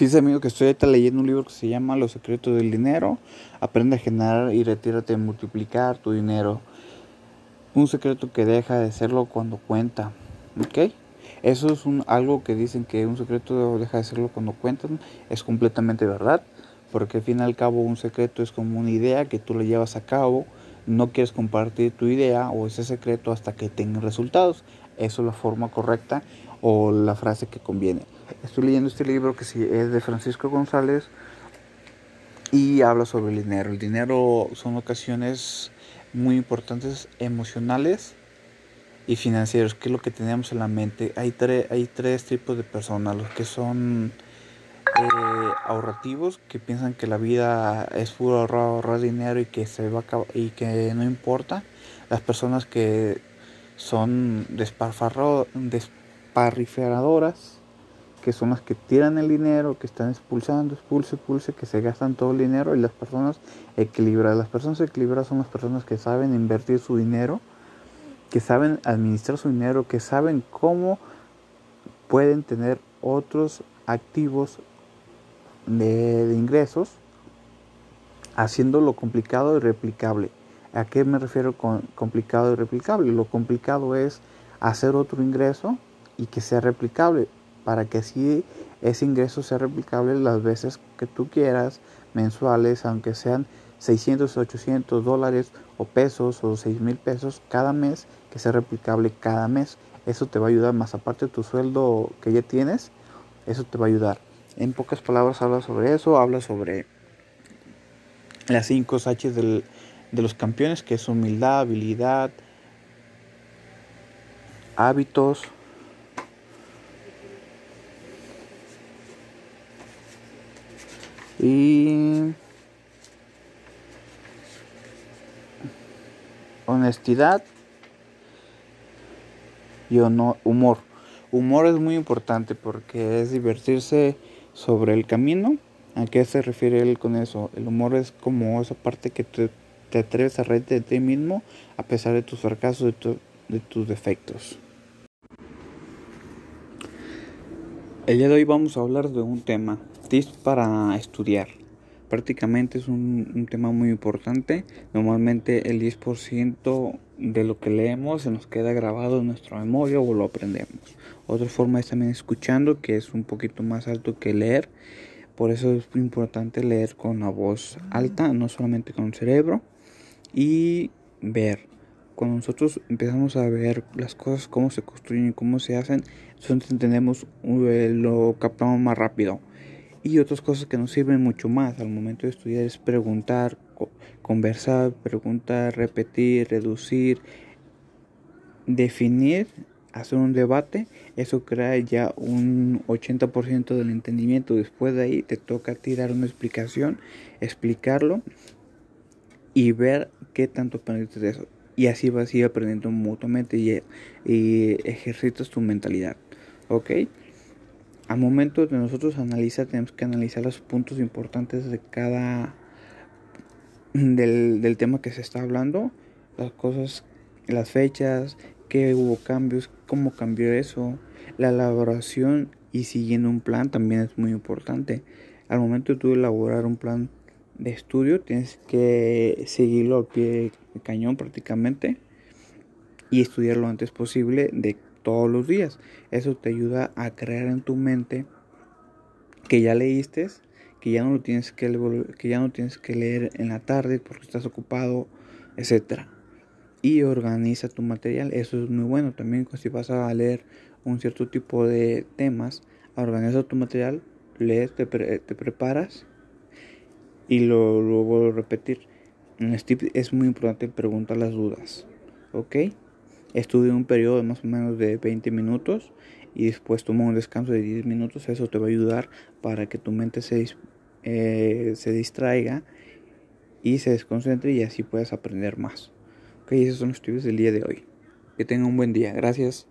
Fíjese amigo que estoy ahorita leyendo un libro que se llama Los secretos del dinero. Aprende a generar y retírate a multiplicar tu dinero. Un secreto que deja de serlo cuando cuenta. ¿Ok? Eso es un, algo que dicen que un secreto deja de serlo cuando cuentan. Es completamente verdad. Porque al fin y al cabo un secreto es como una idea que tú le llevas a cabo. No quieres compartir tu idea o ese secreto hasta que tenga resultados. Eso es la forma correcta o la frase que conviene. Estoy leyendo este libro que sí es de Francisco González y habla sobre el dinero. El dinero son ocasiones muy importantes emocionales y financieros, que es lo que tenemos en la mente. Hay, hay tres tipos de personas, los que son eh, ahorrativos, que piensan que la vida es puro ahorrar, ahorrar dinero y que, se va y que no importa. Las personas que son desparriferadoras que son las que tiran el dinero, que están expulsando, expulse, expulse, que se gastan todo el dinero y las personas equilibradas. Las personas equilibradas son las personas que saben invertir su dinero, que saben administrar su dinero, que saben cómo pueden tener otros activos de, ingresos, haciendo lo complicado y replicable. ¿A qué me refiero con complicado y replicable? Lo complicado es hacer otro ingreso y que sea replicable para que así ese ingreso sea replicable las veces que tú quieras, mensuales, aunque sean 600, 800 dólares o pesos o 6 mil pesos cada mes, que sea replicable cada mes. Eso te va a ayudar más aparte de tu sueldo que ya tienes, eso te va a ayudar. En pocas palabras habla sobre eso, habla sobre las 5 H de los campeones, que es humildad, habilidad, hábitos, Y honestidad y humor. Humor es muy importante porque es divertirse sobre el camino. ¿A qué se refiere él con eso? El humor es como esa parte que te, atreves a reírte de ti mismo a pesar de tus fracasos, de, de tus defectos. El día de hoy vamos a hablar de un tema tips para estudiar. Prácticamente es un, tema muy importante. Normalmente el 10% de lo que leemos se nos queda grabado en nuestra memoria o lo aprendemos. Otra forma es también escuchando, que es un poquito más alto que leer. Por eso es importante leer con la voz alta, no solamente con el cerebro. Y ver. Cuando nosotros empezamos a ver las cosas, cómo se construyen y cómo se hacen, entonces entendemos, lo captamos más rápido. Y otras cosas que nos sirven mucho más al momento de estudiar es preguntar, conversar, preguntar, repetir, reducir, definir, hacer un debate. Eso crea ya un 80% del entendimiento. Después de ahí te toca tirar una explicación, explicarlo y ver qué tanto aprendes de eso. Y así vas a ir aprendiendo mutuamente y, y ejercitas tu mentalidad. ¿Ok? Al momento de nosotros analizar, tenemos que analizar los puntos importantes de cada del, tema que se está hablando, las cosas, las fechas, qué hubo cambios, cómo cambió eso, la elaboración y siguiendo un plan también es muy importante. Al momento de elaborar un plan de estudio, tienes que seguirlo al pie de cañón prácticamente y estudiar lo antes posible de todos los días. Eso te ayuda a crear en tu mente que ya leíste, que ya no lo tienes que, que ya no tienes que leer en la tarde porque estás ocupado, etcétera. Y organiza tu material. Eso es muy bueno. También si vas a leer un cierto tipo de temas, organiza tu material, lees, te, te preparas y lo, lo repetir. En este es muy importante preguntar las dudas. ¿Ok? Estudia un periodo de más o menos de 20 minutos y después toma un descanso de 10 minutos. Eso te va a ayudar para que tu mente se, eh, se distraiga y se desconcentre y así puedas aprender más. Ok, esos son los tips del día de hoy. Que tengan un buen día. Gracias.